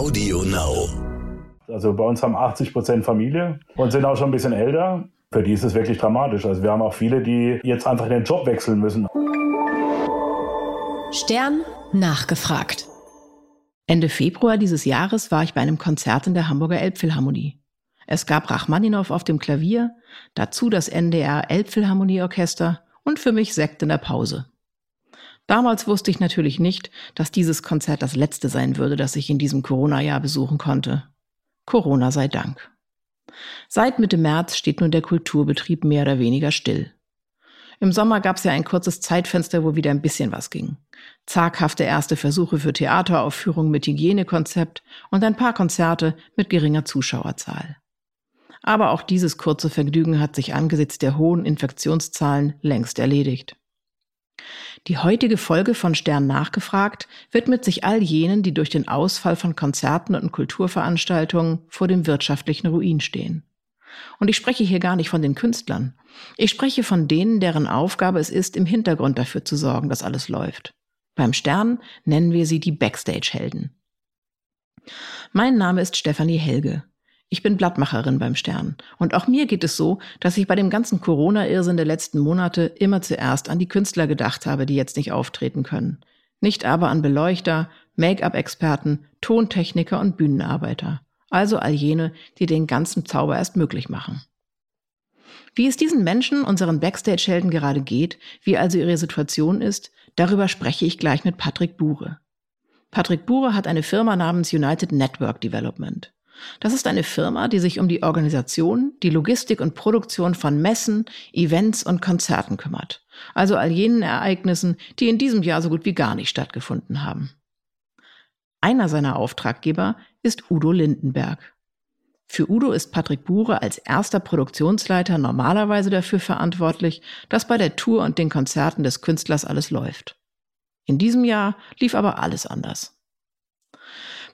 Audio Now. Also bei uns haben 80 Prozent Familie und sind auch schon ein bisschen älter. Für die ist es wirklich dramatisch. Also wir haben auch viele, die jetzt einfach den Job wechseln müssen. Stern nachgefragt. Ende Februar dieses Jahres war ich bei einem Konzert in der Hamburger Elbphilharmonie. Es gab Rachmaninow auf dem Klavier, dazu das NDR Elbphilharmonieorchester und für mich Sekt in der Pause. Damals wusste ich natürlich nicht, dass dieses Konzert das letzte sein würde, das ich in diesem Corona-Jahr besuchen konnte. Corona sei Dank. Seit Mitte März steht nun der Kulturbetrieb mehr oder weniger still. Im Sommer gab es ja ein kurzes Zeitfenster, wo wieder ein bisschen was ging. Zaghafte erste Versuche für Theateraufführungen mit Hygienekonzept und ein paar Konzerte mit geringer Zuschauerzahl. Aber auch dieses kurze Vergnügen hat sich angesichts der hohen Infektionszahlen längst erledigt. Die heutige Folge von Stern nachgefragt widmet sich all jenen, die durch den Ausfall von Konzerten und Kulturveranstaltungen vor dem wirtschaftlichen Ruin stehen. Und ich spreche hier gar nicht von den Künstlern. Ich spreche von denen, deren Aufgabe es ist, im Hintergrund dafür zu sorgen, dass alles läuft. Beim Stern nennen wir sie die Backstage-Helden. Mein Name ist Stefanie Helge. Ich bin Blattmacherin beim Stern. Und auch mir geht es so, dass ich bei dem ganzen Corona-Irrsinn der letzten Monate immer zuerst an die Künstler gedacht habe, die jetzt nicht auftreten können. Nicht aber an Beleuchter, Make-up-Experten, Tontechniker und Bühnenarbeiter. Also all jene, die den ganzen Zauber erst möglich machen. Wie es diesen Menschen, unseren Backstage-Helden gerade geht, wie also ihre Situation ist, darüber spreche ich gleich mit Patrick Bure. Patrick Bure hat eine Firma namens United Network Development. Das ist eine Firma, die sich um die Organisation, die Logistik und Produktion von Messen, Events und Konzerten kümmert. Also all jenen Ereignissen, die in diesem Jahr so gut wie gar nicht stattgefunden haben. Einer seiner Auftraggeber ist Udo Lindenberg. Für Udo ist Patrick Bure als erster Produktionsleiter normalerweise dafür verantwortlich, dass bei der Tour und den Konzerten des Künstlers alles läuft. In diesem Jahr lief aber alles anders.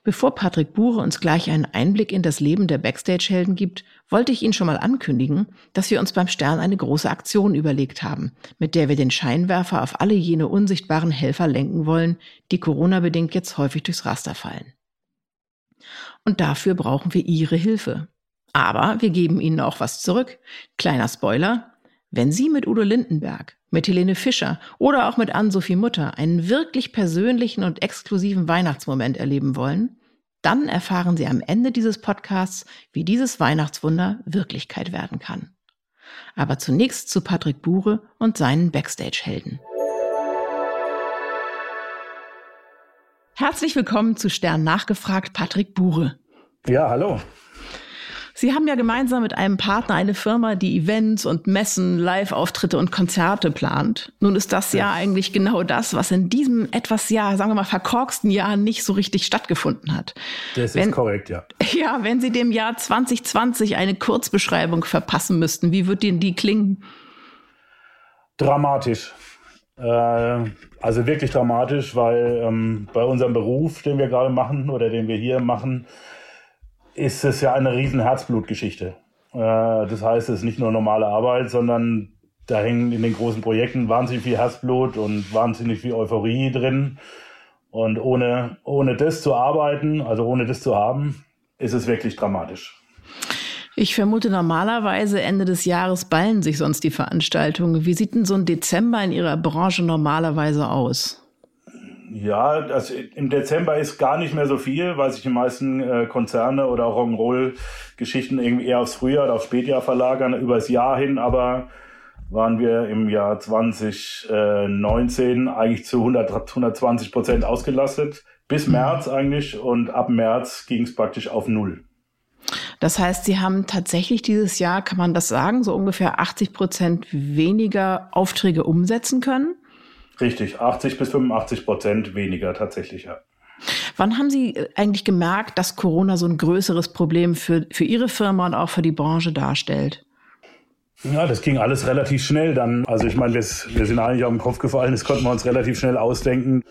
Bevor Patrick Bure uns gleich einen Einblick in das Leben der Backstage-Helden gibt, wollte ich Ihnen schon mal ankündigen, dass wir uns beim Stern eine große Aktion überlegt haben, mit der wir den Scheinwerfer auf alle jene unsichtbaren Helfer lenken wollen, die Corona-bedingt jetzt häufig durchs Raster fallen. Und dafür brauchen wir Ihre Hilfe. Aber wir geben Ihnen auch was zurück. Kleiner Spoiler. Wenn Sie mit Udo Lindenberg, mit Helene Fischer oder auch mit Ann-Sophie Mutter einen wirklich persönlichen und exklusiven Weihnachtsmoment erleben wollen, dann erfahren Sie am Ende dieses Podcasts, wie dieses Weihnachtswunder Wirklichkeit werden kann. Aber zunächst zu Patrick Bure und seinen Backstage-Helden. Herzlich willkommen zu Stern nachgefragt, Patrick Bure. Ja, hallo. Sie haben ja gemeinsam mit einem Partner eine Firma, die Events und Messen, Live-Auftritte und Konzerte plant. Nun ist das ja eigentlich genau das, was in diesem etwas, ja, sagen wir mal, verkorksten Jahr nicht so richtig stattgefunden hat. Das wenn, ist korrekt, ja. Ja, wenn Sie dem Jahr 2020 eine Kurzbeschreibung verpassen müssten, wie wird Ihnen die klingen? Dramatisch. Äh, also wirklich dramatisch, weil ähm, bei unserem Beruf, den wir gerade machen oder den wir hier machen, ist es ja eine riesen Herzblutgeschichte. Äh, das heißt, es ist nicht nur normale Arbeit, sondern da hängen in den großen Projekten wahnsinnig viel Herzblut und wahnsinnig viel Euphorie drin. Und ohne, ohne das zu arbeiten, also ohne das zu haben, ist es wirklich dramatisch. Ich vermute, normalerweise Ende des Jahres ballen sich sonst die Veranstaltungen. Wie sieht denn so ein Dezember in Ihrer Branche normalerweise aus? Ja, also im Dezember ist gar nicht mehr so viel, weil sich die meisten äh, Konzerne oder Rock'n'Roll-Geschichten irgendwie eher aufs Frühjahr oder aufs Spätjahr verlagern, übers Jahr hin, aber waren wir im Jahr 2019 eigentlich zu 100, 120 Prozent ausgelastet, bis mhm. März eigentlich und ab März ging es praktisch auf Null. Das heißt, Sie haben tatsächlich dieses Jahr, kann man das sagen, so ungefähr 80 Prozent weniger Aufträge umsetzen können? Richtig, 80 bis 85 Prozent weniger tatsächlich, ja. Wann haben Sie äh, eigentlich gemerkt, dass Corona so ein größeres Problem für, für Ihre Firma und auch für die Branche darstellt? Ja, das ging alles relativ schnell dann. Also ich meine, wir sind eigentlich auf den Kopf gefallen, das konnten wir uns relativ schnell ausdenken.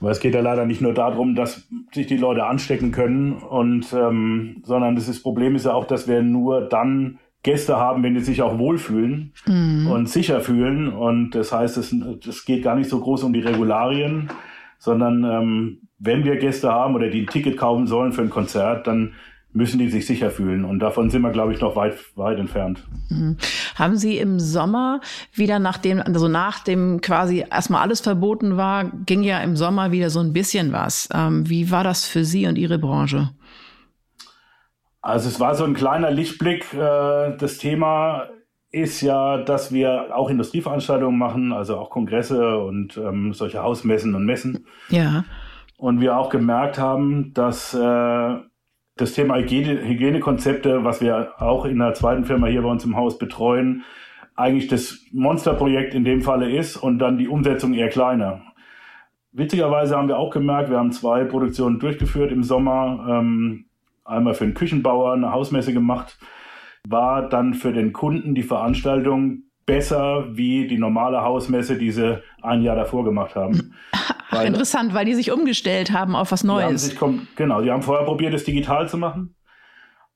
Weil es geht ja leider nicht nur darum, dass sich die Leute anstecken können, und, ähm, sondern das, ist, das Problem ist ja auch, dass wir nur dann Gäste haben, wenn die sich auch wohlfühlen mhm. und sicher fühlen. Und das heißt, es, es geht gar nicht so groß um die Regularien, sondern ähm, wenn wir Gäste haben oder die ein Ticket kaufen sollen für ein Konzert, dann müssen die sich sicher fühlen. Und davon sind wir, glaube ich, noch weit, weit entfernt. Mhm. Haben Sie im Sommer wieder nach dem, also nach dem quasi erstmal alles verboten war, ging ja im Sommer wieder so ein bisschen was. Ähm, wie war das für Sie und Ihre Branche? Also es war so ein kleiner Lichtblick. Äh, das Thema ist ja, dass wir auch Industrieveranstaltungen machen, also auch Kongresse und ähm, solche Hausmessen und Messen. Ja. Und wir auch gemerkt haben, dass äh, das Thema Hygiene, Hygienekonzepte, was wir auch in der zweiten Firma hier bei uns im Haus betreuen, eigentlich das Monsterprojekt in dem Falle ist und dann die Umsetzung eher kleiner. Witzigerweise haben wir auch gemerkt, wir haben zwei Produktionen durchgeführt im Sommer, ähm, einmal für einen Küchenbauer eine Hausmesse gemacht, war dann für den Kunden die Veranstaltung besser wie die normale Hausmesse, die sie ein Jahr davor gemacht haben. Ach, weil, interessant, weil die sich umgestellt haben auf was Neues. Sich, genau, die haben vorher probiert, es digital zu machen.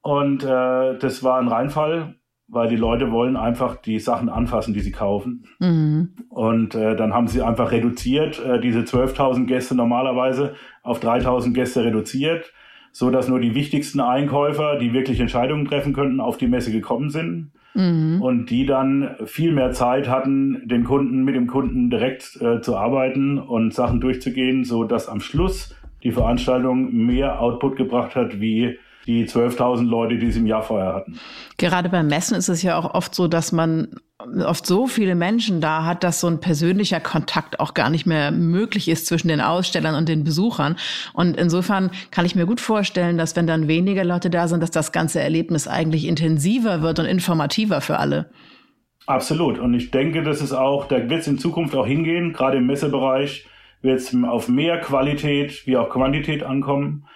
Und äh, das war ein Reinfall, weil die Leute wollen einfach die Sachen anfassen, die sie kaufen. Mhm. Und äh, dann haben sie einfach reduziert, äh, diese 12.000 Gäste normalerweise auf 3.000 Gäste reduziert, so dass nur die wichtigsten Einkäufer, die wirklich Entscheidungen treffen könnten, auf die Messe gekommen sind mhm. und die dann viel mehr Zeit hatten, den Kunden mit dem Kunden direkt äh, zu arbeiten und Sachen durchzugehen, so dass am Schluss die Veranstaltung mehr Output gebracht hat wie die 12.000 Leute, die sie im Jahr vorher hatten. Gerade beim Messen ist es ja auch oft so, dass man oft so viele Menschen da hat, dass so ein persönlicher Kontakt auch gar nicht mehr möglich ist zwischen den Ausstellern und den Besuchern. Und insofern kann ich mir gut vorstellen, dass wenn dann weniger Leute da sind, dass das ganze Erlebnis eigentlich intensiver wird und informativer für alle. Absolut. Und ich denke, dass es auch, da wird es in Zukunft auch hingehen, gerade im Messebereich wird es auf mehr Qualität wie auch Quantität ankommen.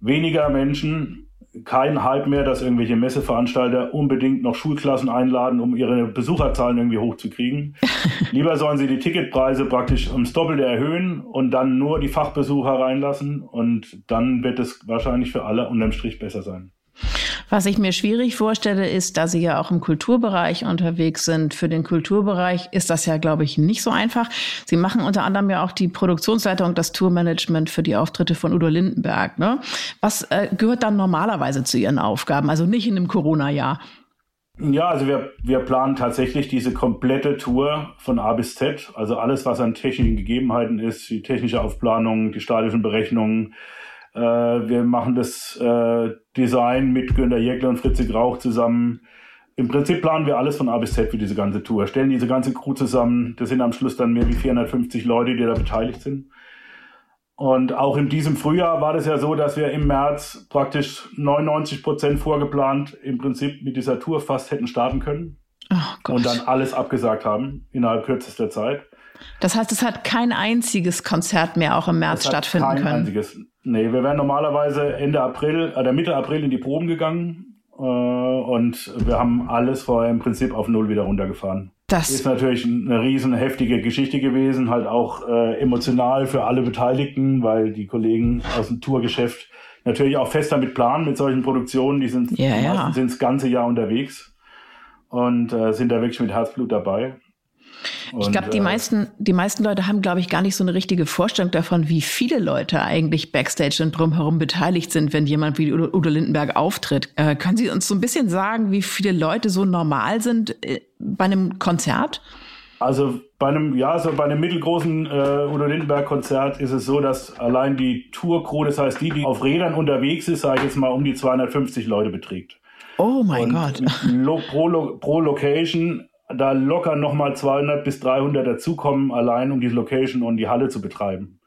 Weniger Menschen kein Hype mehr, dass irgendwelche Messeveranstalter unbedingt noch Schulklassen einladen, um ihre Besucherzahlen irgendwie hochzukriegen. Lieber sollen sie die Ticketpreise praktisch ums Doppelte erhöhen und dann nur die Fachbesucher reinlassen und dann wird es wahrscheinlich für alle unterm Strich besser sein. Was ich mir schwierig vorstelle, ist, da Sie ja auch im Kulturbereich unterwegs sind. Für den Kulturbereich ist das ja, glaube ich, nicht so einfach. Sie machen unter anderem ja auch die Produktionsleitung, das Tourmanagement für die Auftritte von Udo Lindenberg. Ne? Was äh, gehört dann normalerweise zu Ihren Aufgaben? Also nicht in einem Corona-Jahr. Ja, also wir, wir planen tatsächlich diese komplette Tour von A bis Z. Also alles, was an technischen Gegebenheiten ist, die technische Aufplanung, die statischen Berechnungen, äh, wir machen das äh, Design mit Günter Jäckler und Fritze Grauch zusammen. Im Prinzip planen wir alles von A bis Z für diese ganze Tour, stellen diese ganze Crew zusammen. Das sind am Schluss dann mehr wie 450 Leute, die da beteiligt sind. Und auch in diesem Frühjahr war das ja so, dass wir im März praktisch 99 Prozent vorgeplant im Prinzip mit dieser Tour fast hätten starten können. Oh und dann alles abgesagt haben innerhalb kürzester Zeit. Das heißt, es hat kein einziges Konzert mehr auch im März stattfinden kein können. Einziges. Nee, wir wären normalerweise Ende April, äh, Mitte April in die Proben gegangen äh, und wir haben alles vorher im Prinzip auf Null wieder runtergefahren. Das ist natürlich eine riesen heftige Geschichte gewesen, halt auch äh, emotional für alle Beteiligten, weil die Kollegen aus dem Tourgeschäft natürlich auch fest damit planen mit solchen Produktionen. Die sind, ja, ja. sind das ganze Jahr unterwegs und äh, sind da wirklich mit Herzblut dabei. Ich glaube, die äh, meisten, die meisten Leute haben, glaube ich, gar nicht so eine richtige Vorstellung davon, wie viele Leute eigentlich Backstage und drumherum beteiligt sind, wenn jemand wie Udo, Udo Lindenberg auftritt. Äh, können Sie uns so ein bisschen sagen, wie viele Leute so normal sind äh, bei einem Konzert? Also bei einem, ja, so bei einem mittelgroßen äh, Udo Lindenberg-Konzert ist es so, dass allein die Tourcrew, das heißt die, die auf Rädern unterwegs ist, sage ich jetzt mal, um die 250 Leute beträgt. Oh mein und Gott. Lo, pro, pro Location da locker nochmal 200 bis 300 dazukommen, allein um die Location und die Halle zu betreiben.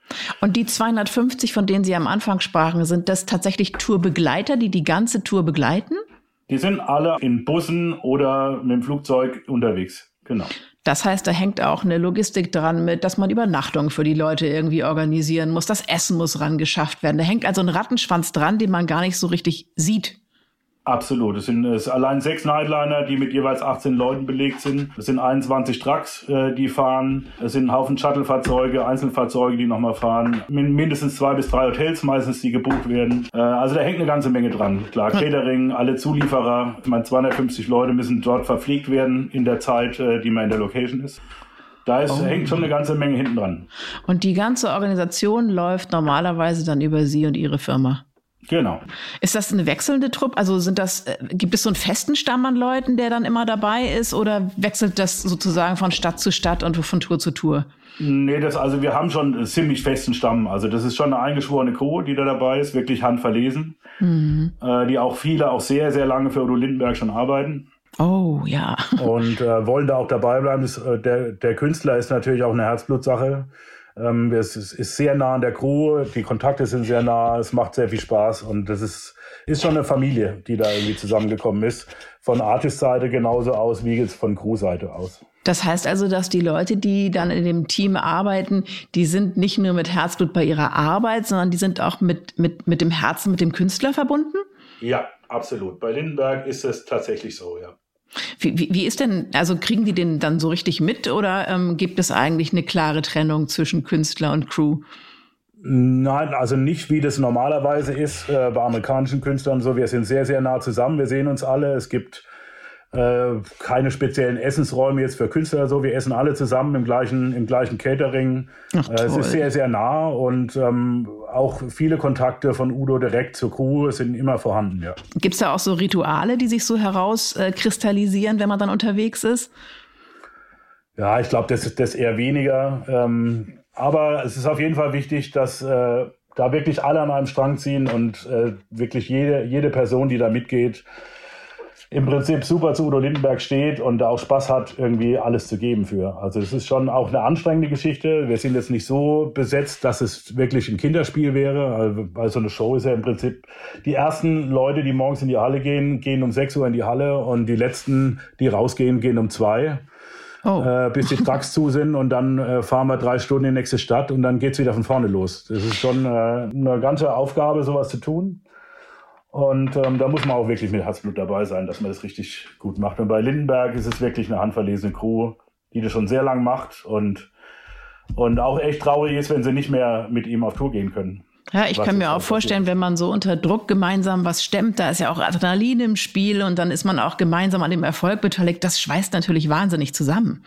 Und die 250, von denen Sie am Anfang sprachen, sind das tatsächlich Tourbegleiter, die die ganze Tour begleiten? Die sind alle in Bussen oder mit dem Flugzeug unterwegs. Genau. Das heißt, da hängt auch eine Logistik dran mit, dass man Übernachtung für die Leute irgendwie organisieren muss. Das Essen muss rangeschafft werden. Da hängt also ein Rattenschwanz dran, den man gar nicht so richtig sieht. Absolut. Es sind es allein sechs Nightliner, die mit jeweils 18 Leuten belegt sind. Es sind 21 Trucks, äh, die fahren. Es sind ein Haufen Shuttlefahrzeuge, Einzelfahrzeuge, die nochmal fahren. Mindestens zwei bis drei Hotels meistens, die gebucht werden. Äh, also da hängt eine ganze Menge dran. Klar, Catering, alle Zulieferer. Ich meine, 250 Leute müssen dort verpflegt werden in der Zeit, äh, die man in der Location ist. Da ist, oh. hängt schon eine ganze Menge hinten dran. Und die ganze Organisation läuft normalerweise dann über Sie und Ihre Firma? Genau. Ist das eine wechselnde Truppe? Also sind das, äh, gibt es so einen festen Stamm an Leuten, der dann immer dabei ist oder wechselt das sozusagen von Stadt zu Stadt und von Tour zu Tour? Nee, das, also wir haben schon einen ziemlich festen Stamm. Also das ist schon eine eingeschworene Crew, die da dabei ist, wirklich handverlesen. Mhm. Äh, die auch viele auch sehr, sehr lange für Udo Lindenberg schon arbeiten. Oh, ja. Und äh, wollen da auch dabei bleiben. Das, äh, der, der Künstler ist natürlich auch eine Herzblutsache. Ähm, es ist, ist, sehr nah an der Crew, die Kontakte sind sehr nah, es macht sehr viel Spaß und das ist, ist schon eine Familie, die da irgendwie zusammengekommen ist. Von Artist-Seite genauso aus wie jetzt von Crew-Seite aus. Das heißt also, dass die Leute, die dann in dem Team arbeiten, die sind nicht nur mit Herzblut bei ihrer Arbeit, sondern die sind auch mit, mit, mit dem Herzen, mit dem Künstler verbunden? Ja, absolut. Bei Lindenberg ist es tatsächlich so, ja. Wie, wie, wie ist denn, also kriegen die den dann so richtig mit oder ähm, gibt es eigentlich eine klare Trennung zwischen Künstler und Crew? Nein, also nicht wie das normalerweise ist äh, bei amerikanischen Künstlern so. Wir sind sehr, sehr nah zusammen. Wir sehen uns alle. Es gibt äh, keine speziellen Essensräume jetzt für Künstler so. Wir essen alle zusammen im gleichen, im gleichen Catering. Ach, äh, es ist sehr, sehr nah und ähm, auch viele Kontakte von Udo direkt zur Crew sind immer vorhanden, ja. Gibt es da auch so Rituale, die sich so herauskristallisieren, äh, wenn man dann unterwegs ist? Ja, ich glaube, das ist das eher weniger. Ähm, aber es ist auf jeden Fall wichtig, dass äh, da wirklich alle an einem Strang ziehen und äh, wirklich jede, jede Person, die da mitgeht, im Prinzip super zu Udo Lindenberg steht und da auch Spaß hat, irgendwie alles zu geben für. Also es ist schon auch eine anstrengende Geschichte. Wir sind jetzt nicht so besetzt, dass es wirklich ein Kinderspiel wäre. Also, weil so eine Show ist ja im Prinzip, die ersten Leute, die morgens in die Halle gehen, gehen um 6 Uhr in die Halle und die letzten, die rausgehen, gehen um zwei. Oh. Äh, bis die Trucks zu sind und dann äh, fahren wir drei Stunden in die nächste Stadt und dann geht's wieder von vorne los. Das ist schon äh, eine ganze Aufgabe, sowas zu tun. Und ähm, da muss man auch wirklich mit Herzblut dabei sein, dass man das richtig gut macht. Und bei Lindenberg ist es wirklich eine handverlesene Crew, die das schon sehr lang macht und, und auch echt traurig ist, wenn sie nicht mehr mit ihm auf Tour gehen können. Ja, ich kann mir auch vorstellen, passiert. wenn man so unter Druck gemeinsam was stemmt, da ist ja auch Adrenalin im Spiel und dann ist man auch gemeinsam an dem Erfolg beteiligt. Das schweißt natürlich wahnsinnig zusammen.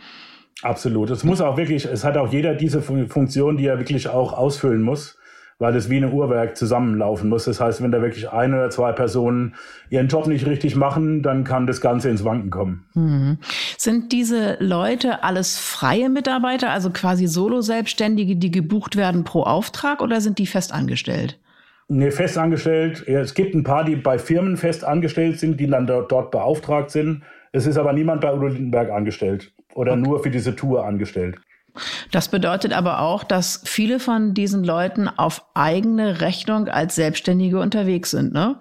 Absolut. Es muss auch wirklich, es hat auch jeder diese Funktion, die er wirklich auch ausfüllen muss weil es wie ein Uhrwerk zusammenlaufen muss. Das heißt, wenn da wirklich ein oder zwei Personen ihren Job nicht richtig machen, dann kann das Ganze ins Wanken kommen. Mhm. Sind diese Leute alles freie Mitarbeiter, also quasi Solo-Selbstständige, die gebucht werden pro Auftrag oder sind die fest angestellt? Nee, fest angestellt. Es gibt ein paar, die bei Firmen fest angestellt sind, die dann dort, dort beauftragt sind. Es ist aber niemand bei Udo Lindenberg angestellt oder okay. nur für diese Tour angestellt. Das bedeutet aber auch, dass viele von diesen Leuten auf eigene Rechnung als Selbstständige unterwegs sind, ne?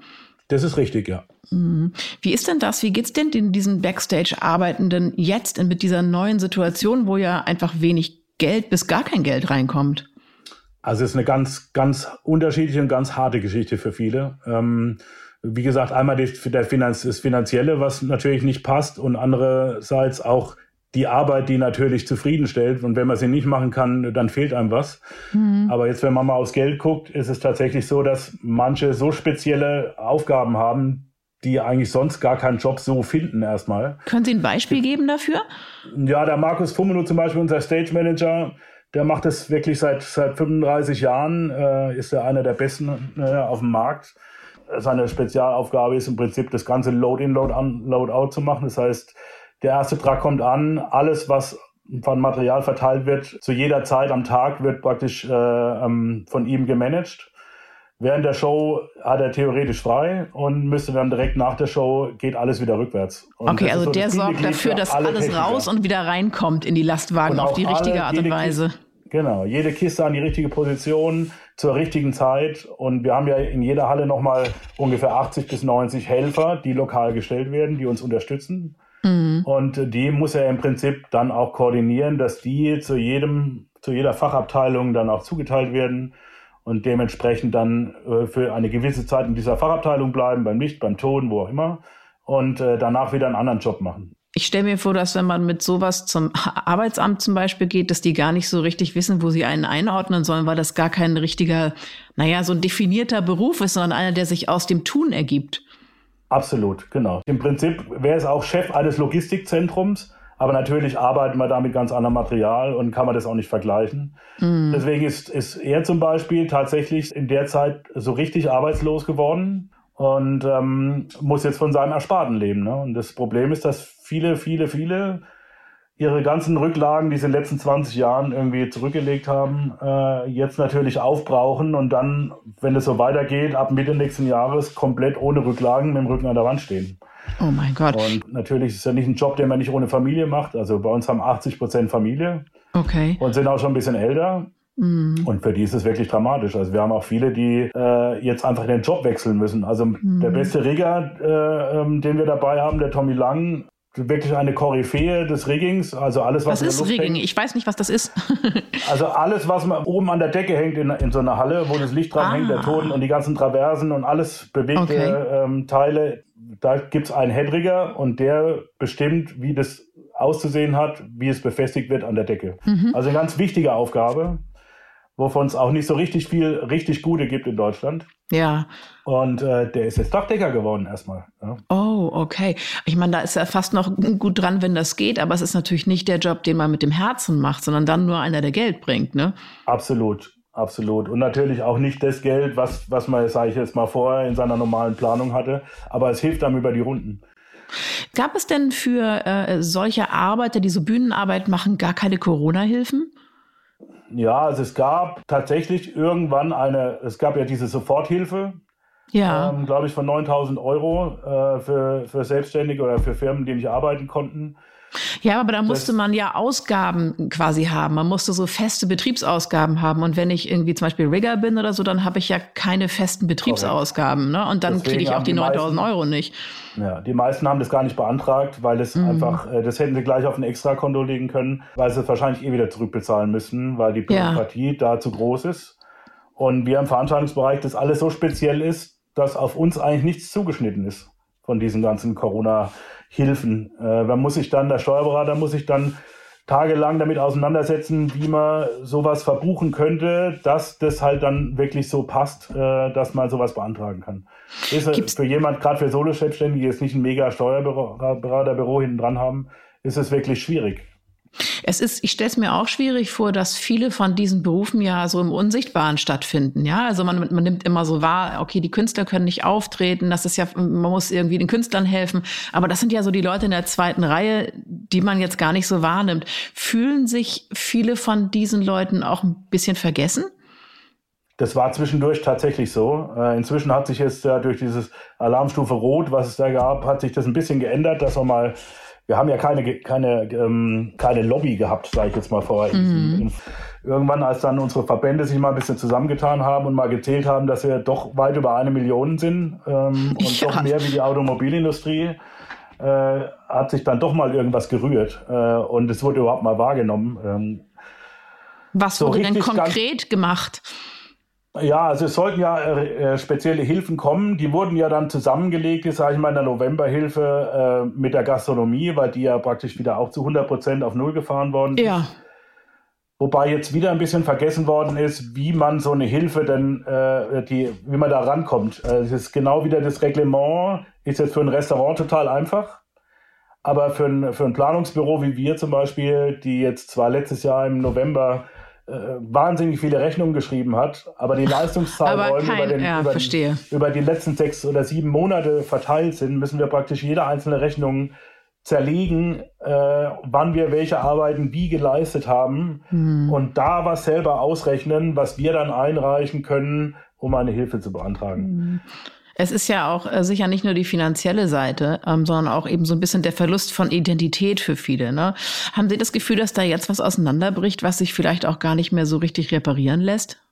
Das ist richtig, ja. Mhm. Wie ist denn das? Wie geht's denn in diesen Backstage-Arbeitenden jetzt mit dieser neuen Situation, wo ja einfach wenig Geld bis gar kein Geld reinkommt? Also es ist eine ganz, ganz unterschiedliche und ganz harte Geschichte für viele. Ähm, wie gesagt, einmal das Finanzielle, was natürlich nicht passt und andererseits auch die Arbeit, die natürlich zufriedenstellt. Und wenn man sie nicht machen kann, dann fehlt einem was. Mhm. Aber jetzt, wenn man mal aufs Geld guckt, ist es tatsächlich so, dass manche so spezielle Aufgaben haben, die eigentlich sonst gar keinen Job so finden erstmal. Können Sie ein Beispiel geben dafür? Ja, der Markus Fumino zum Beispiel, unser Stage Manager, der macht das wirklich seit, seit 35 Jahren, äh, ist er einer der besten äh, auf dem Markt. Seine Spezialaufgabe ist im Prinzip das ganze Load-in, Load-out zu machen. Das heißt, der erste Trag kommt an, alles, was von Material verteilt wird, zu jeder Zeit am Tag wird praktisch äh, ähm, von ihm gemanagt. Während der Show hat er theoretisch frei und müsste dann direkt nach der Show geht alles wieder rückwärts. Und okay, also so der sorgt dafür, dass alles Techniker. raus und wieder reinkommt in die Lastwagen auf die richtige Art und Weise. Genau, jede Kiste an die richtige Position zur richtigen Zeit. Und wir haben ja in jeder Halle nochmal ungefähr 80 bis 90 Helfer, die lokal gestellt werden, die uns unterstützen. Mhm. Und die muss er im Prinzip dann auch koordinieren, dass die zu jedem, zu jeder Fachabteilung dann auch zugeteilt werden und dementsprechend dann äh, für eine gewisse Zeit in dieser Fachabteilung bleiben, beim Licht, beim Ton, wo auch immer, und äh, danach wieder einen anderen Job machen. Ich stelle mir vor, dass wenn man mit sowas zum Arbeitsamt zum Beispiel geht, dass die gar nicht so richtig wissen, wo sie einen einordnen sollen, weil das gar kein richtiger, naja, so ein definierter Beruf ist, sondern einer, der sich aus dem Tun ergibt. Absolut, genau. Im Prinzip wäre es auch Chef eines Logistikzentrums, Aber natürlich arbeiten wir da mit ganz anderem Material und kann man das auch nicht vergleichen. Mhm. Deswegen ist, ist er zum Beispiel tatsächlich in der Zeit so richtig arbeitslos geworden und ähm, muss jetzt von seinem Ersparten leben. Ne? Und das Problem ist, dass viele, viele, viele ihre ganzen Rücklagen, die sie in den letzten 20 Jahren irgendwie zurückgelegt haben, äh, jetzt natürlich aufbrauchen und dann, wenn es so weitergeht, ab Mitte nächsten Jahres komplett ohne Rücklagen mit dem Rücken an der Wand stehen. Oh mein Gott. Und natürlich ist es ja nicht ein Job, den man nicht ohne Familie macht. Also bei uns haben 80 Prozent Familie. Okay. Und sind auch schon ein bisschen älter. Mhm. Und für die ist es wirklich dramatisch. Also wir haben auch viele, die äh, jetzt einfach den Job wechseln müssen. Also mhm. der beste Rigger, äh, ähm, den wir dabei haben, der Tommy Lang, wirklich eine Koryphäe des Riggings, also alles, was, was ist Rigging? Hängt. Ich weiß nicht, was das ist. also alles, was man oben an der Decke hängt in, in so einer Halle, wo das Licht dran ah. hängt, der Ton und die ganzen Traversen und alles bewegte okay. ähm, Teile, da gibt es einen Headrigger und der bestimmt, wie das auszusehen hat, wie es befestigt wird an der Decke. Mhm. Also eine ganz wichtige Aufgabe wovon es auch nicht so richtig viel richtig Gute gibt in Deutschland. Ja. Und äh, der ist jetzt Dachdecker geworden erstmal. Ja. Oh, okay. Ich meine, da ist er fast noch gut dran, wenn das geht, aber es ist natürlich nicht der Job, den man mit dem Herzen macht, sondern dann nur einer, der Geld bringt, ne? Absolut. Absolut. Und natürlich auch nicht das Geld, was, was man, sage ich jetzt mal, vorher in seiner normalen Planung hatte. Aber es hilft einem über die Runden. Gab es denn für äh, solche Arbeiter, die so Bühnenarbeit machen, gar keine Corona-Hilfen? Ja, also es gab tatsächlich irgendwann eine, es gab ja diese Soforthilfe, ja. Ähm, glaube ich, von 9000 Euro äh, für, für Selbstständige oder für Firmen, die nicht arbeiten konnten. Ja, aber da musste man ja Ausgaben quasi haben. Man musste so feste Betriebsausgaben haben. Und wenn ich irgendwie zum Beispiel Rigger bin oder so, dann habe ich ja keine festen Betriebsausgaben. Ne? Und dann kriege ich auch die, die 9000 Euro nicht. Ja, die meisten haben das gar nicht beantragt, weil es mhm. einfach, äh, das hätten sie gleich auf ein Extrakonto legen können, weil sie es wahrscheinlich eh wieder zurückbezahlen müssen, weil die Bürokratie ja. da zu groß ist. Und wir im Veranstaltungsbereich das alles so speziell ist, dass auf uns eigentlich nichts zugeschnitten ist von diesen ganzen Corona- Hilfen. Äh, man muss sich dann, der Steuerberater muss sich dann tagelang damit auseinandersetzen, wie man sowas verbuchen könnte, dass das halt dann wirklich so passt, äh, dass man sowas beantragen kann. Ist Gibt's für jemand, gerade für Solo-Selbstständige, die jetzt nicht ein mega Steuerberaterbüro hinten dran haben, ist es wirklich schwierig. Es ist, ich stelle es mir auch schwierig vor, dass viele von diesen Berufen ja so im Unsichtbaren stattfinden. Ja, also man, man nimmt immer so wahr, okay, die Künstler können nicht auftreten, das ist ja, man muss irgendwie den Künstlern helfen. Aber das sind ja so die Leute in der zweiten Reihe, die man jetzt gar nicht so wahrnimmt. Fühlen sich viele von diesen Leuten auch ein bisschen vergessen? Das war zwischendurch tatsächlich so. Äh, inzwischen hat sich jetzt ja durch dieses Alarmstufe Rot, was es da gab, hat sich das ein bisschen geändert, dass man mal wir haben ja keine, keine, ähm, keine Lobby gehabt, sage ich jetzt mal vorher. Mhm. Irgendwann, als dann unsere Verbände sich mal ein bisschen zusammengetan haben und mal gezählt haben, dass wir doch weit über eine Million sind ähm, und ja. doch mehr wie die Automobilindustrie, äh, hat sich dann doch mal irgendwas gerührt äh, und es wurde überhaupt mal wahrgenommen. Ähm, Was wurde denn konkret gemacht? Ja, also es sollten ja äh, äh, spezielle Hilfen kommen. Die wurden ja dann zusammengelegt, sage ich mal, in der Novemberhilfe äh, mit der Gastronomie, weil die ja praktisch wieder auch zu 100 Prozent auf Null gefahren worden ist. Ja. Wobei jetzt wieder ein bisschen vergessen worden ist, wie man so eine Hilfe denn, äh, die, wie man da rankommt. Äh, es ist genau wieder das Reglement, ist jetzt für ein Restaurant total einfach. Aber für ein, für ein Planungsbüro wie wir zum Beispiel, die jetzt zwar letztes Jahr im November wahnsinnig viele Rechnungen geschrieben hat, aber die Leistungszahlräume über, den, ja, über, die, über, die, letzten sechs oder sieben Monate verteilt sind, müssen wir praktisch jede einzelne Rechnung zerlegen, äh, wann wir welche Arbeiten wie geleistet haben mhm. und da was selber ausrechnen, was wir dann einreichen können, um eine Hilfe zu beantragen. Mhm. Es ist ja auch äh, sicher nicht nur die finanzielle Seite, ähm, sondern auch eben so ein bisschen der Verlust von Identität für viele. Ne? Haben Sie das Gefühl, dass da jetzt was auseinanderbricht, was sich vielleicht auch gar nicht mehr so richtig reparieren lässt?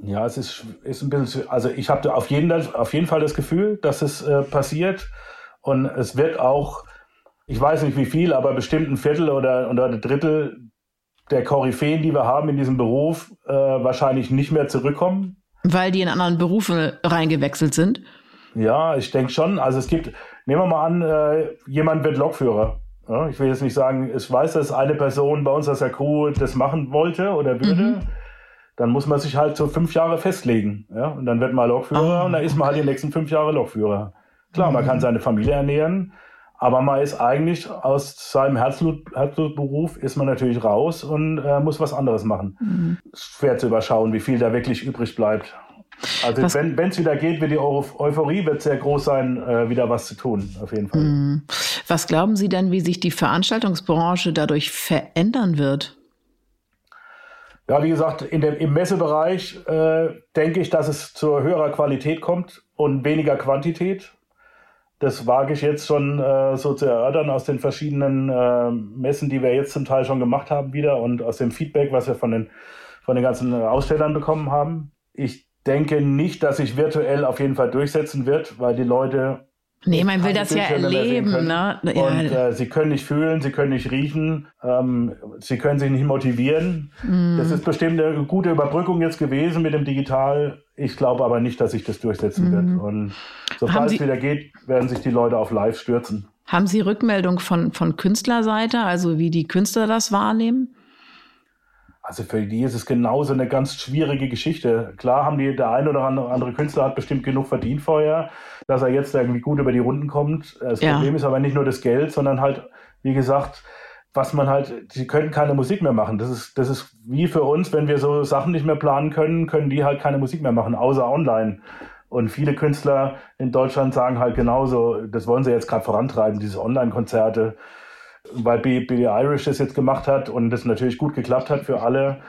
Ja, es ist, ist ein bisschen, also ich habe auf jeden, auf jeden Fall das Gefühl, dass es äh, passiert und es wird auch, ich weiß nicht wie viel, aber bestimmt ein Viertel oder, oder ein Drittel der Koryphäen, die wir haben in diesem Beruf, äh, wahrscheinlich nicht mehr zurückkommen. Weil die in anderen Berufe reingewechselt sind? Ja, ich denke schon. Also es gibt, nehmen wir mal an, äh, jemand wird Lokführer. Ja, ich will jetzt nicht sagen, ich weiß, dass eine Person bei uns aus der Crew das machen wollte oder würde. Mhm. Dann muss man sich halt so fünf Jahre festlegen. Ja? Und dann wird man Lokführer oh, und dann ist man halt die nächsten fünf Jahre Lokführer. Klar, mhm. man kann seine Familie ernähren, Aber man ist eigentlich aus seinem Herzblut, Herzblutberuf ist man natürlich raus und äh, muss was anderes machen. Mhm. Schwer zu überschauen, wie viel da wirklich übrig bleibt. Also was, wenn es wieder geht, wird die Euphorie wird sehr groß sein, äh, wieder was zu tun, auf jeden Fall. Mhm. Was glauben Sie denn, wie sich die Veranstaltungsbranche dadurch verändern wird? Ja, wie gesagt, in dem, im Messebereich äh, denke ich, dass es zu höherer Qualität kommt und weniger Quantität. Das wage ich jetzt schon äh, so zu erörtern aus den verschiedenen äh, Messen, die wir jetzt zum Teil schon gemacht haben wieder und aus dem Feedback, was wir von den, von den ganzen Ausstellern bekommen haben. Ich denke nicht, dass sich virtuell auf jeden Fall durchsetzen wird, weil die Leute Nee, man will das ja erleben. Ne? Ja. Und äh, sie können nicht fühlen, sie können nicht riechen, ähm, sie können sich nicht motivieren. Mm. Das ist bestimmt eine gute Überbrückung jetzt gewesen mit dem Digital. Ich glaube aber nicht, dass sich das durchsetzen mm. wird. Und sobald es wieder geht, werden sich die Leute auf Live stürzen. Haben Sie Rückmeldung von, von Künstlerseite, also wie die Künstler das wahrnehmen? Also für die ist es genauso eine ganz schwierige Geschichte. Klar haben die, der ein oder andere Künstler hat bestimmt genug verdient vorher, dass er jetzt irgendwie gut über die Runden kommt. Das ja. Problem ist aber nicht nur das Geld, sondern halt, wie gesagt, was man halt, sie können keine Musik mehr machen. Das ist, das ist wie für uns, wenn wir so Sachen nicht mehr planen können, können die halt keine Musik mehr machen, außer online. Und viele Künstler in Deutschland sagen halt genauso, das wollen sie jetzt gerade vorantreiben, diese Online-Konzerte weil Billy Irish das jetzt gemacht hat und das natürlich gut geklappt hat für alle,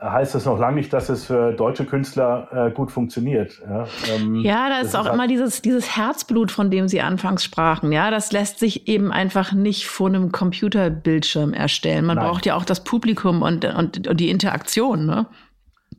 heißt das noch lange nicht, dass es für deutsche Künstler äh, gut funktioniert. Ja, ähm, ja da ist auch ist immer dieses, dieses Herzblut, von dem Sie anfangs sprachen. Ja, das lässt sich eben einfach nicht vor einem Computerbildschirm erstellen. Man Nein. braucht ja auch das Publikum und, und, und die Interaktion. Ne?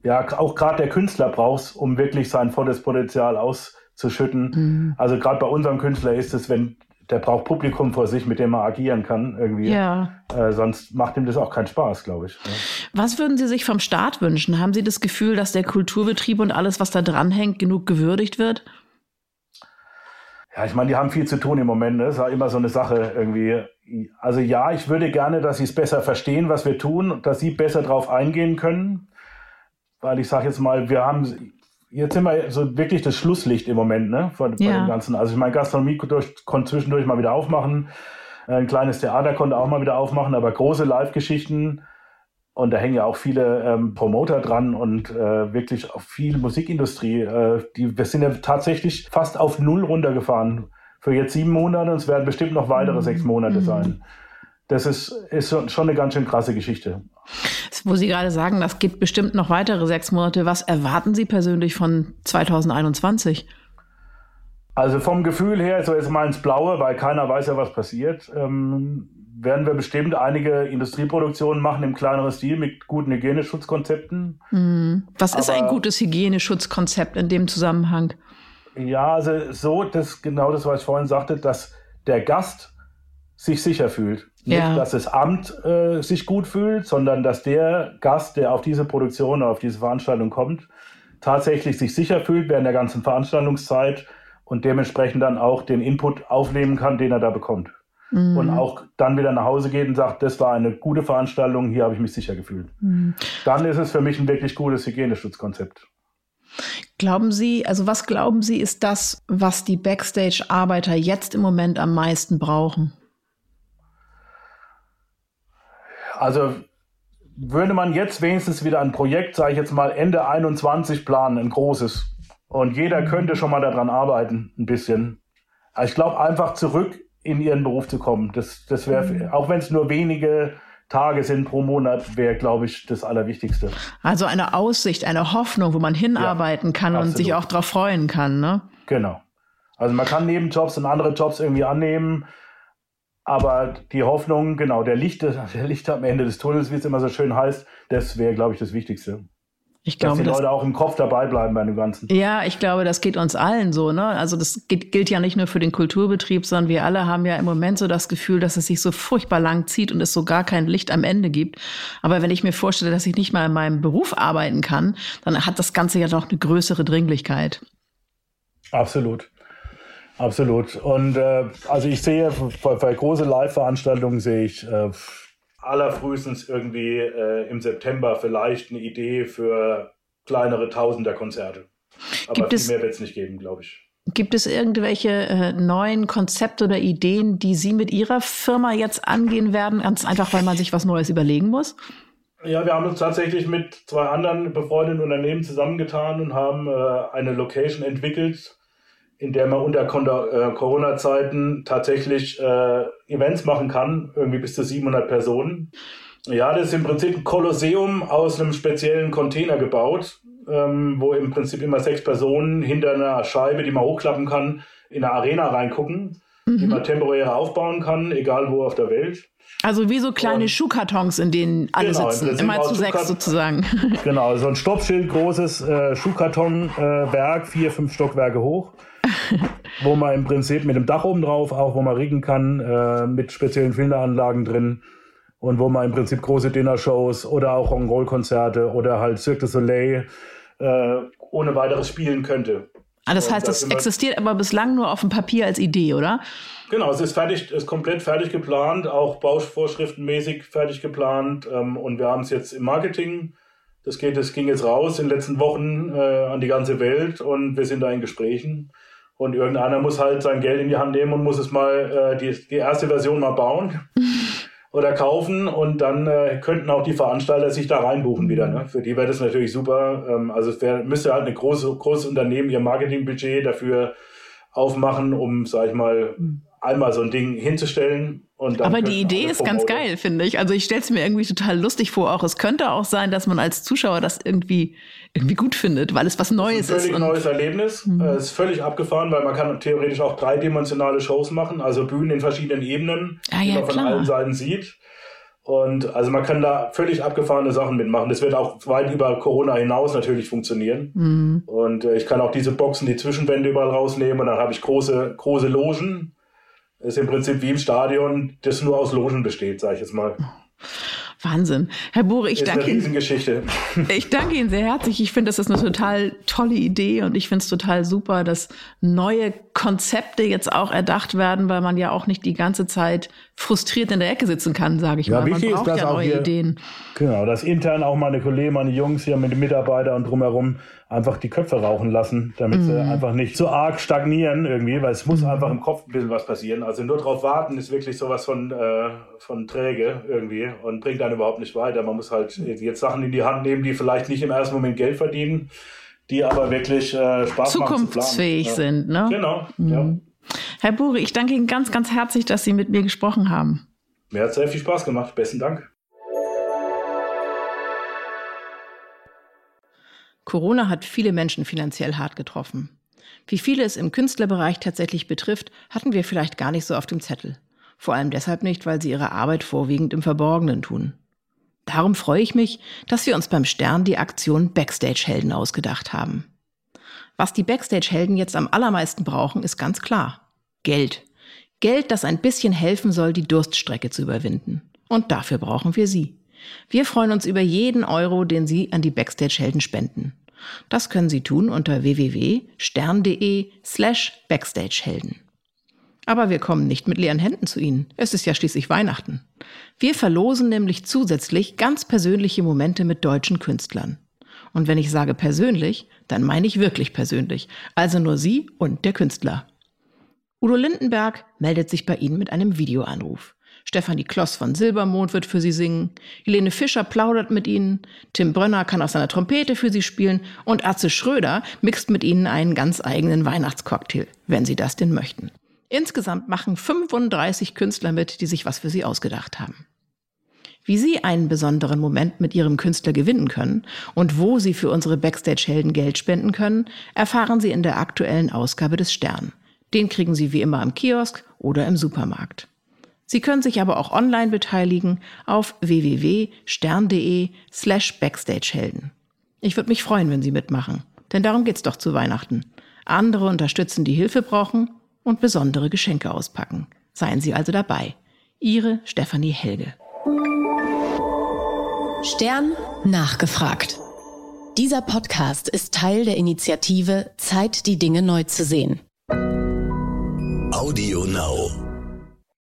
Ja, auch gerade der Künstler braucht es, um wirklich sein volles Potenzial auszuschütten. Mhm. Also gerade bei unserem Künstler ist es, wenn der braucht Publikum vor sich, mit dem er agieren kann irgendwie. Ja. Äh, sonst macht ihm das auch keinen Spaß, glaube ich. Ja. Was würden Sie sich vom Staat wünschen? Haben Sie das Gefühl, dass der Kulturbetrieb und alles, was da dranhängt, genug gewürdigt wird? Ja, ich meine, die haben viel zu tun im Moment. Ne? Das ist ja immer so eine Sache irgendwie. Also ja, ich würde gerne, dass sie es besser verstehen, was wir tun, dass sie besser darauf eingehen können. Weil ich sage jetzt mal, wir haben jetzt sind wir so wirklich das Schlusslicht im Moment, ne? Von, ja. dem Ganzen. Also ich meine, Gastronomie konnte zwischendurch mal wieder aufmachen. Ein kleines Theater konnte auch mal wieder aufmachen, aber große Live-Geschichten. Und da hängen ja auch viele ähm, Promoter dran und äh, wirklich auch viel Musikindustrie. Äh, die, wir sind ja tatsächlich fast auf Null runtergefahren für jetzt sieben Monate und es werden bestimmt noch weitere mhm. sechs Monate mhm. sein das ist, ist schon eine ganz schön krasse Geschichte. Wo Sie gerade sagen, das geht bestimmt noch weitere sechs Monate. Was erwarten Sie persönlich von 2021? Also vom Gefühl her, so jetzt mal ins Blaue, weil keiner weiß ja, was passiert, ähm, werden wir bestimmt einige Industrieproduktionen machen im kleineren Stil mit guten Hygieneschutzkonzepten. Mhm. Was Aber, ist ein gutes Hygieneschutzkonzept in dem Zusammenhang? Ja, also so, das genau das, was ich vorhin sagte, dass der Gast sich sicher fühlt. Nicht, ja. dass das Amt äh, sich gut fühlt, sondern dass der Gast, der auf diese Produktion, auf diese Veranstaltung kommt, tatsächlich sich sicher fühlt während der ganzen Veranstaltungszeit und dementsprechend dann auch den Input aufnehmen kann, den er da bekommt. Mhm. Und auch dann wieder nach Hause geht und sagt, das war eine gute Veranstaltung, hier habe ich mich sicher gefühlt. Mhm. Dann ist es für mich ein wirklich gutes Hygieneschutzkonzept. Glauben Sie, also was glauben Sie, ist das, was die Backstage-Arbeiter jetzt im Moment am meisten brauchen? Also würde man jetzt wenigstens wieder ein Projekt, sage ich jetzt mal, Ende 21 planen, ein großes. Und jeder könnte schon mal daran arbeiten, ein bisschen. Also ich glaube, einfach zurück in ihren Beruf zu kommen. Das, das wäre, mhm. auch wenn es nur wenige Tage sind pro Monat, wäre, glaube ich, das Allerwichtigste. Also eine Aussicht, eine Hoffnung, wo man hinarbeiten ja, kann absolut. und sich auch darauf freuen kann, ne? Genau. Also man kann Nebenjobs und andere Jobs irgendwie annehmen. Aber die Hoffnung, genau, der Licht, der Licht am Ende des Tunnels, wie es immer so schön heißt, das wäre, glaube ich, das Wichtigste. Ich glaube, dass die Leute das, auch im Kopf dabei bleiben bei dem Ganzen. Ja, ich glaube, das geht uns allen so. Ne? Also das geht, gilt ja nicht nur für den Kulturbetrieb, sondern wir alle haben ja im Moment so das Gefühl, dass es sich so furchtbar lang zieht und es so gar kein Licht am Ende gibt. Aber wenn ich mir vorstelle, dass ich nicht mal in meinem Beruf arbeiten kann, dann hat das Ganze ja noch eine größere Dringlichkeit. Absolut. Absolut. Und äh, also ich sehe, bei, bei große Live-Veranstaltungen sehe ich äh, allerfrühestens irgendwie äh, im September vielleicht eine Idee für kleinere Tausender-Konzerte. Aber viel mehr wird es nicht geben, glaube ich. Gibt es irgendwelche äh, neuen Konzepte oder Ideen, die Sie mit Ihrer Firma jetzt angehen werden? Ganz einfach, weil man sich was Neues überlegen muss? Ja, wir haben uns tatsächlich mit zwei anderen befreundeten Unternehmen zusammengetan und haben äh, eine Location entwickelt, in der man unter äh, Corona-Zeiten tatsächlich äh, Events machen kann, irgendwie bis zu 700 Personen. Ja, das ist im Prinzip ein Kolosseum aus einem speziellen Container gebaut, ähm, wo im Prinzip immer sechs Personen hinter einer Scheibe, die man hochklappen kann, in eine Arena reingucken, mhm. die man temporär aufbauen kann, egal wo auf der Welt. Also wie so kleine und, Schuhkartons, in denen alle genau, sitzen, immer zu sechs sozusagen. Genau, so ein Stoppschild, großes äh, Schuhkartonwerk, äh, vier, fünf Stockwerke hoch, wo man im Prinzip mit dem Dach oben drauf, auch wo man riggen kann, äh, mit speziellen Filteranlagen drin und wo man im Prinzip große Dinnershows oder auch Rock'n'Roll-Konzerte oder halt Cirque du Soleil äh, ohne weiteres spielen könnte. Ah, das heißt, das, das existiert aber bislang nur auf dem Papier als Idee, oder? Genau, es ist fertig, ist komplett fertig geplant, auch Bauvorschriftenmäßig fertig geplant. Ähm, und wir haben es jetzt im Marketing. Das geht, das ging jetzt raus in den letzten Wochen äh, an die ganze Welt und wir sind da in Gesprächen. Und irgendeiner muss halt sein Geld in die Hand nehmen und muss es mal äh, die, die erste Version mal bauen oder kaufen und dann äh, könnten auch die Veranstalter sich da reinbuchen wieder. Ne? Für die wäre das natürlich super. Ähm, also es wär, müsste halt eine große, großes Unternehmen ihr Marketingbudget dafür aufmachen, um, sag ich mal, mhm einmal so ein Ding hinzustellen. Und Aber die Idee ist ganz geil, finde ich. Also ich stelle es mir irgendwie total lustig vor. Auch es könnte auch sein, dass man als Zuschauer das irgendwie, irgendwie gut findet, weil es was Neues ist. Ein völlig neues Erlebnis. Mhm. Es ist völlig abgefahren, weil man kann theoretisch auch dreidimensionale Shows machen, also Bühnen in verschiedenen Ebenen, ah, ja, die man von allen Seiten sieht. Und also man kann da völlig abgefahrene Sachen mitmachen. Das wird auch weit über Corona hinaus natürlich funktionieren. Mhm. Und äh, ich kann auch diese Boxen, die Zwischenwände überall rausnehmen und dann habe ich große, große Logen ist im Prinzip wie im Stadion, das nur aus Logen besteht, sage ich jetzt mal. Wahnsinn. Herr Bure, ich ist danke Ihnen. Ich danke Ihnen sehr herzlich. Ich finde, das ist eine total tolle Idee und ich finde es total super, dass neue Konzepte jetzt auch erdacht werden, weil man ja auch nicht die ganze Zeit frustriert in der Ecke sitzen kann, sage ich ja, mal. Man braucht ja neue hier, Ideen. Genau, dass intern auch meine Kollegen, meine Jungs hier mit den Mitarbeitern und drumherum einfach die Köpfe rauchen lassen, damit mhm. sie einfach nicht so arg stagnieren irgendwie, weil es muss mhm. einfach im Kopf ein bisschen was passieren. Also nur drauf warten ist wirklich sowas von, äh, von träge irgendwie und bringt einen überhaupt nicht weiter. Man muss halt jetzt Sachen in die Hand nehmen, die vielleicht nicht im ersten Moment Geld verdienen, die aber wirklich äh, Spaß Zukunftsfähig machen zu sind, ne? Genau, mhm. ja. Herr Buri, ich danke Ihnen ganz, ganz herzlich, dass Sie mit mir gesprochen haben. Mir hat sehr viel Spaß gemacht. Besten Dank. Corona hat viele Menschen finanziell hart getroffen. Wie viele es im Künstlerbereich tatsächlich betrifft, hatten wir vielleicht gar nicht so auf dem Zettel. Vor allem deshalb nicht, weil sie ihre Arbeit vorwiegend im Verborgenen tun. Darum freue ich mich, dass wir uns beim Stern die Aktion Backstage-Helden ausgedacht haben. Was die Backstage-Helden jetzt am allermeisten brauchen, ist ganz klar. Geld. Geld, das ein bisschen helfen soll, die Durststrecke zu überwinden. Und dafür brauchen wir Sie. Wir freuen uns über jeden Euro, den Sie an die Backstage-Helden spenden. Das können Sie tun unter www.stern.de slash Backstagehelden. Aber wir kommen nicht mit leeren Händen zu Ihnen. Es ist ja schließlich Weihnachten. Wir verlosen nämlich zusätzlich ganz persönliche Momente mit deutschen Künstlern. Und wenn ich sage persönlich, dann meine ich wirklich persönlich. Also nur Sie und der Künstler. Udo Lindenberg meldet sich bei Ihnen mit einem Videoanruf. Stefanie Kloss von Silbermond wird für sie singen, Helene Fischer plaudert mit ihnen, Tim Brönner kann auf seiner Trompete für sie spielen und Atze Schröder mixt mit ihnen einen ganz eigenen Weihnachtscocktail, wenn sie das denn möchten. Insgesamt machen 35 Künstler mit, die sich was für sie ausgedacht haben. Wie Sie einen besonderen Moment mit Ihrem Künstler gewinnen können und wo Sie für unsere Backstage-Helden Geld spenden können, erfahren Sie in der aktuellen Ausgabe des Stern. Den kriegen Sie wie immer am Kiosk oder im Supermarkt. Sie können sich aber auch online beteiligen auf www.stern.de slash backstagehelden. Ich würde mich freuen, wenn Sie mitmachen, denn darum geht's doch zu Weihnachten. Andere unterstützen, die Hilfe brauchen und besondere Geschenke auspacken. Seien Sie also dabei. Ihre Stefanie Helge. Stern nachgefragt. Dieser Podcast ist Teil der Initiative Zeit, die Dinge neu zu sehen. Audio Now.